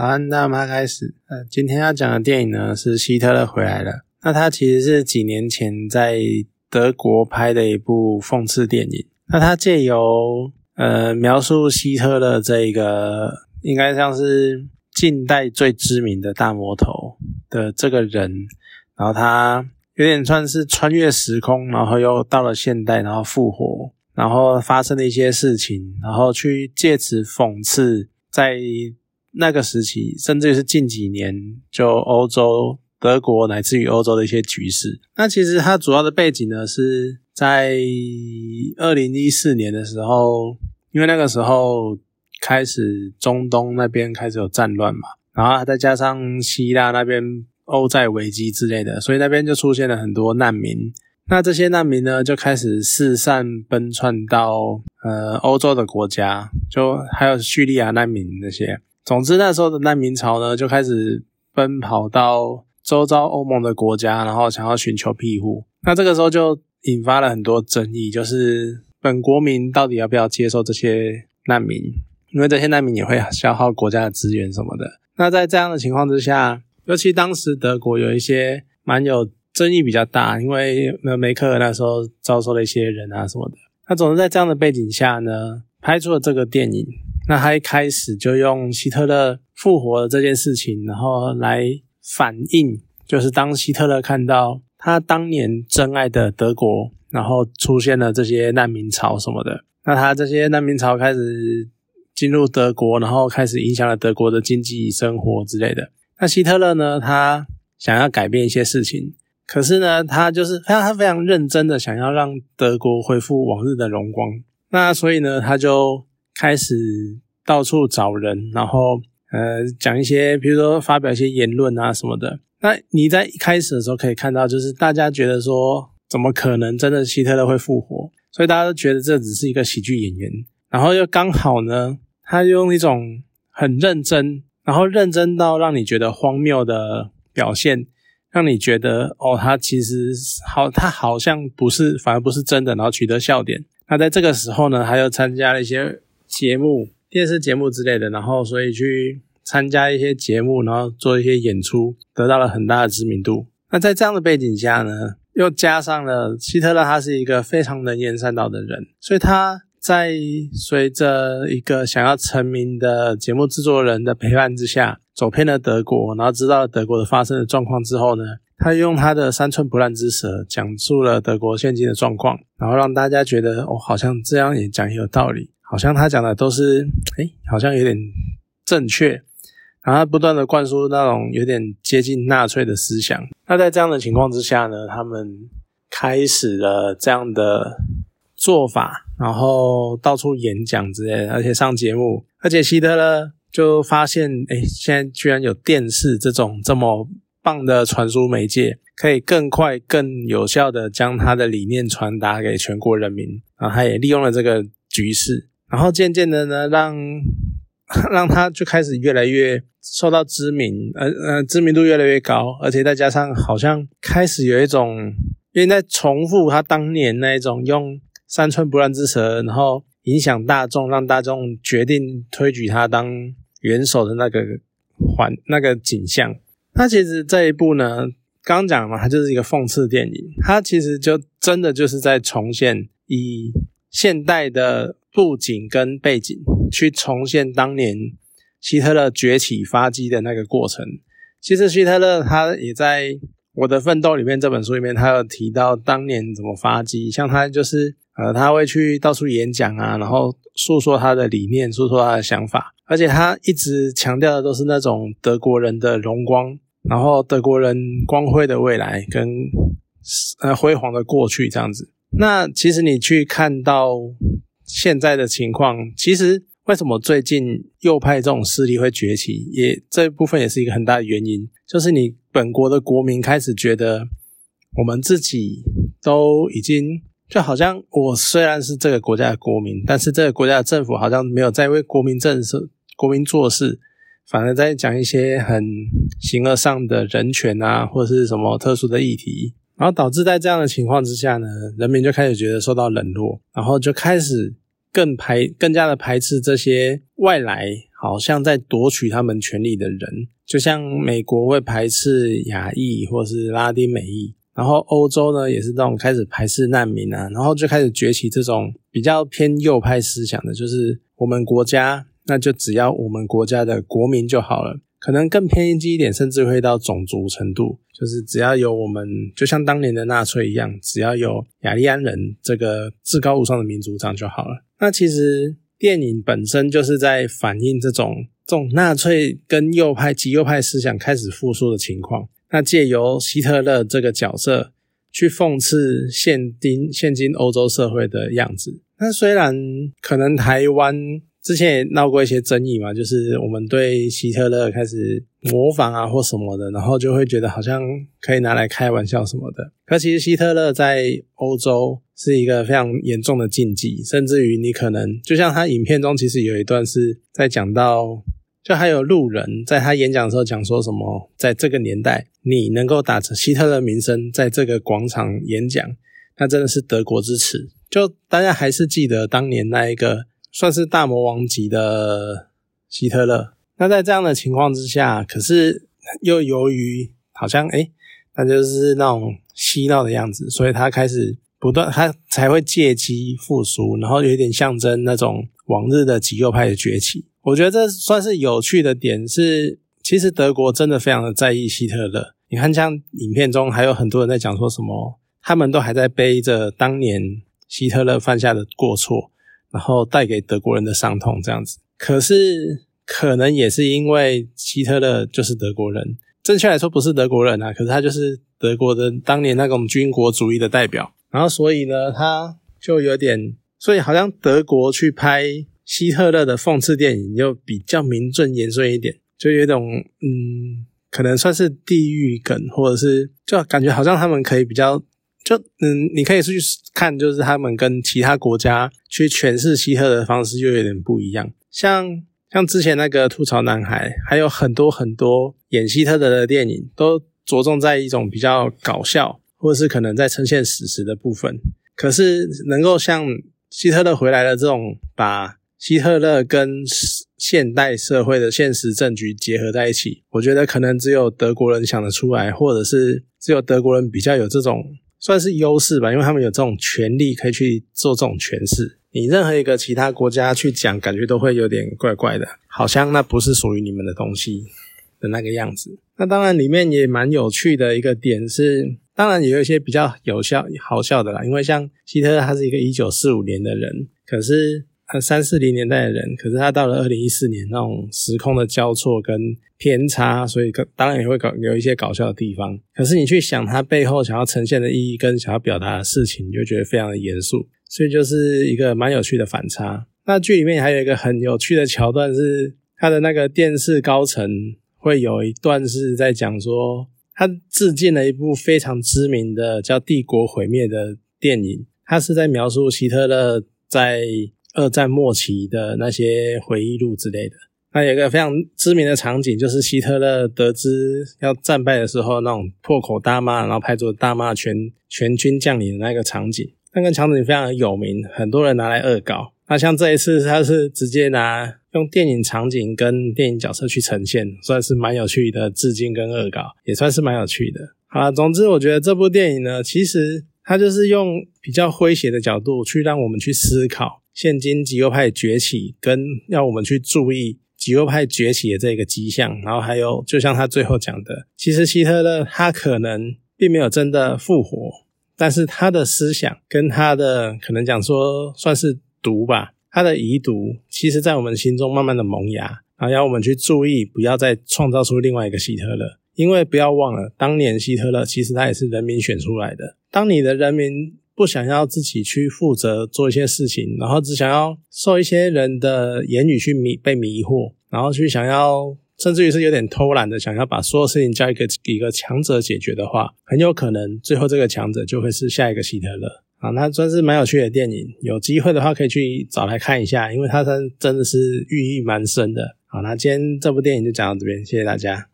早安，那我们开始。呃，今天要讲的电影呢是希特勒回来了。那他其实是几年前在德国拍的一部讽刺电影。那他借由呃描述希特勒这一个应该像是近代最知名的大魔头的这个人，然后他有点算是穿越时空，然后又到了现代，然后复活，然后发生的一些事情，然后去借此讽刺在。那个时期，甚至是近几年，就欧洲、德国乃至于欧洲的一些局势。那其实它主要的背景呢，是在二零一四年的时候，因为那个时候开始中东那边开始有战乱嘛，然后再加上希腊那边欧债危机之类的，所以那边就出现了很多难民。那这些难民呢，就开始四散奔窜到呃欧洲的国家，就还有叙利亚难民那些。总之，那时候的难民潮呢，就开始奔跑到周遭欧盟的国家，然后想要寻求庇护。那这个时候就引发了很多争议，就是本国民到底要不要接受这些难民？因为这些难民也会消耗国家的资源什么的。那在这样的情况之下，尤其当时德国有一些蛮有争议比较大，因为那梅克尔那时候遭受了一些人啊什么的。那总是在这样的背景下呢，拍出了这个电影。那他一开始就用希特勒复活的这件事情，然后来反映，就是当希特勒看到他当年真爱的德国，然后出现了这些难民潮什么的，那他这些难民潮开始进入德国，然后开始影响了德国的经济生活之类的。那希特勒呢，他想要改变一些事情，可是呢，他就是非常他非常认真的想要让德国恢复往日的荣光。那所以呢，他就。开始到处找人，然后呃讲一些，比如说发表一些言论啊什么的。那你在一开始的时候可以看到，就是大家觉得说，怎么可能真的希特勒会复活？所以大家都觉得这只是一个喜剧演员。然后又刚好呢，他用一种很认真，然后认真到让你觉得荒谬的表现，让你觉得哦，他其实好，他好像不是，反而不是真的，然后取得笑点。那在这个时候呢，他又参加了一些。节目、电视节目之类的，然后所以去参加一些节目，然后做一些演出，得到了很大的知名度。那在这样的背景下呢，又加上了希特勒，他是一个非常能言善道的人，所以他在随着一个想要成名的节目制作人的陪伴之下，走遍了德国，然后知道了德国的发生的状况之后呢，他用他的三寸不烂之舌讲述了德国现今的状况，然后让大家觉得哦，好像这样也讲也有道理。好像他讲的都是，哎，好像有点正确，然后他不断的灌输那种有点接近纳粹的思想。那在这样的情况之下呢，他们开始了这样的做法，然后到处演讲之类，而且上节目，而且希特勒就发现，哎，现在居然有电视这种这么棒的传输媒介，可以更快、更有效的将他的理念传达给全国人民。然后他也利用了这个局势。然后渐渐的呢，让 让他就开始越来越受到知名，呃呃，知名度越来越高，而且再加上好像开始有一种，因为在重复他当年那一种用三寸不烂之舌，然后影响大众，让大众决定推举他当元首的那个环那个景象。他其实这一部呢，刚讲嘛，它就是一个讽刺电影，它其实就真的就是在重现以现代的。布景跟背景去重现当年希特勒崛起发迹的那个过程。其实希特勒他也在《我的奋斗》里面这本书里面，他有提到当年怎么发迹。像他就是呃，他会去到处演讲啊，然后诉说他的理念，诉说他的想法。而且他一直强调的都是那种德国人的荣光，然后德国人光辉的未来跟呃辉煌的过去这样子。那其实你去看到。现在的情况，其实为什么最近右派这种势力会崛起，也这一部分也是一个很大的原因，就是你本国的国民开始觉得，我们自己都已经就好像我虽然是这个国家的国民，但是这个国家的政府好像没有在为国民政策、国民做事，反而在讲一些很形而上的人权啊，或者是什么特殊的议题。然后导致在这样的情况之下呢，人民就开始觉得受到冷落，然后就开始更排更加的排斥这些外来，好像在夺取他们权利的人，就像美国会排斥亚裔或是拉丁美裔，然后欧洲呢也是这种开始排斥难民啊，然后就开始崛起这种比较偏右派思想的，就是我们国家那就只要我们国家的国民就好了。可能更偏激一点，甚至会到种族程度，就是只要有我们，就像当年的纳粹一样，只要有雅利安人这个至高无上的民族这样就好了。那其实电影本身就是在反映这种这种纳粹跟右派极右派思想开始复苏的情况。那借由希特勒这个角色去讽刺现今现今欧洲社会的样子。那虽然可能台湾。之前也闹过一些争议嘛，就是我们对希特勒开始模仿啊或什么的，然后就会觉得好像可以拿来开玩笑什么的。可其实希特勒在欧洲是一个非常严重的禁忌，甚至于你可能就像他影片中其实有一段是在讲到，就还有路人在他演讲的时候讲说什么，在这个年代你能够打着希特勒名声在这个广场演讲，那真的是德国之耻。就大家还是记得当年那一个。算是大魔王级的希特勒。那在这样的情况之下，可是又由于好像哎，那就是那种嬉闹的样子，所以他开始不断，他才会借机复苏，然后有点象征那种往日的极右派的崛起。我觉得这算是有趣的点是，其实德国真的非常的在意希特勒。你看，像影片中还有很多人在讲说什么，他们都还在背着当年希特勒犯下的过错。然后带给德国人的伤痛，这样子。可是可能也是因为希特勒就是德国人，正确来说不是德国人啊，可是他就是德国的当年那种军国主义的代表。然后所以呢，他就有点，所以好像德国去拍希特勒的讽刺电影，就比较名正言顺一点，就有一种嗯，可能算是地域梗，或者是就感觉好像他们可以比较。就嗯，你可以去看，就是他们跟其他国家去诠释希特的方式又有点不一样。像像之前那个吐槽男孩，还有很多很多演希特勒的电影，都着重在一种比较搞笑，或是可能在呈现史实的部分。可是能够像希特勒回来了这种，把希特勒跟现代社会的现实政局结合在一起，我觉得可能只有德国人想得出来，或者是只有德国人比较有这种。算是优势吧，因为他们有这种权利可以去做这种诠释。你任何一个其他国家去讲，感觉都会有点怪怪的，好像那不是属于你们的东西的那个样子。那当然里面也蛮有趣的一个点是，当然也有一些比较有效、好笑的啦。因为像希特勒他是一个一九四五年的人，可是。他三四零年代的人，可是他到了二零一四年，那种时空的交错跟偏差，所以当然也会搞有一些搞笑的地方。可是你去想他背后想要呈现的意义跟想要表达的事情，你就觉得非常的严肃，所以就是一个蛮有趣的反差。那剧里面还有一个很有趣的桥段是，他的那个电视高层会有一段是在讲说，他致敬了一部非常知名的叫《帝国毁灭》的电影，他是在描述希特勒在。二战末期的那些回忆录之类的，那有一个非常知名的场景，就是希特勒得知要战败的时候，那种破口大骂，然后派出大骂全全军将领的那个场景。那个场景非常有名，很多人拿来恶搞。那像这一次，他是直接拿用电影场景跟电影角色去呈现，算是蛮有趣的致敬跟恶搞，也算是蛮有趣的。好了，总之我觉得这部电影呢，其实它就是用比较诙谐的角度去让我们去思考。现今极右派崛起，跟要我们去注意极右派崛起的这个迹象，然后还有，就像他最后讲的，其实希特勒他可能并没有真的复活，但是他的思想跟他的可能讲说算是毒吧，他的遗毒，其实在我们心中慢慢的萌芽，然后要我们去注意，不要再创造出另外一个希特勒，因为不要忘了，当年希特勒其实他也是人民选出来的，当你的人民。不想要自己去负责做一些事情，然后只想要受一些人的言语去迷被迷惑，然后去想要，甚至于是有点偷懒的，想要把所有事情交一个一个强者解决的话，很有可能最后这个强者就会是下一个希特勒啊！那真是蛮有趣的电影，有机会的话可以去找来看一下，因为它真真的是寓意蛮深的。好，那今天这部电影就讲到这边，谢谢大家。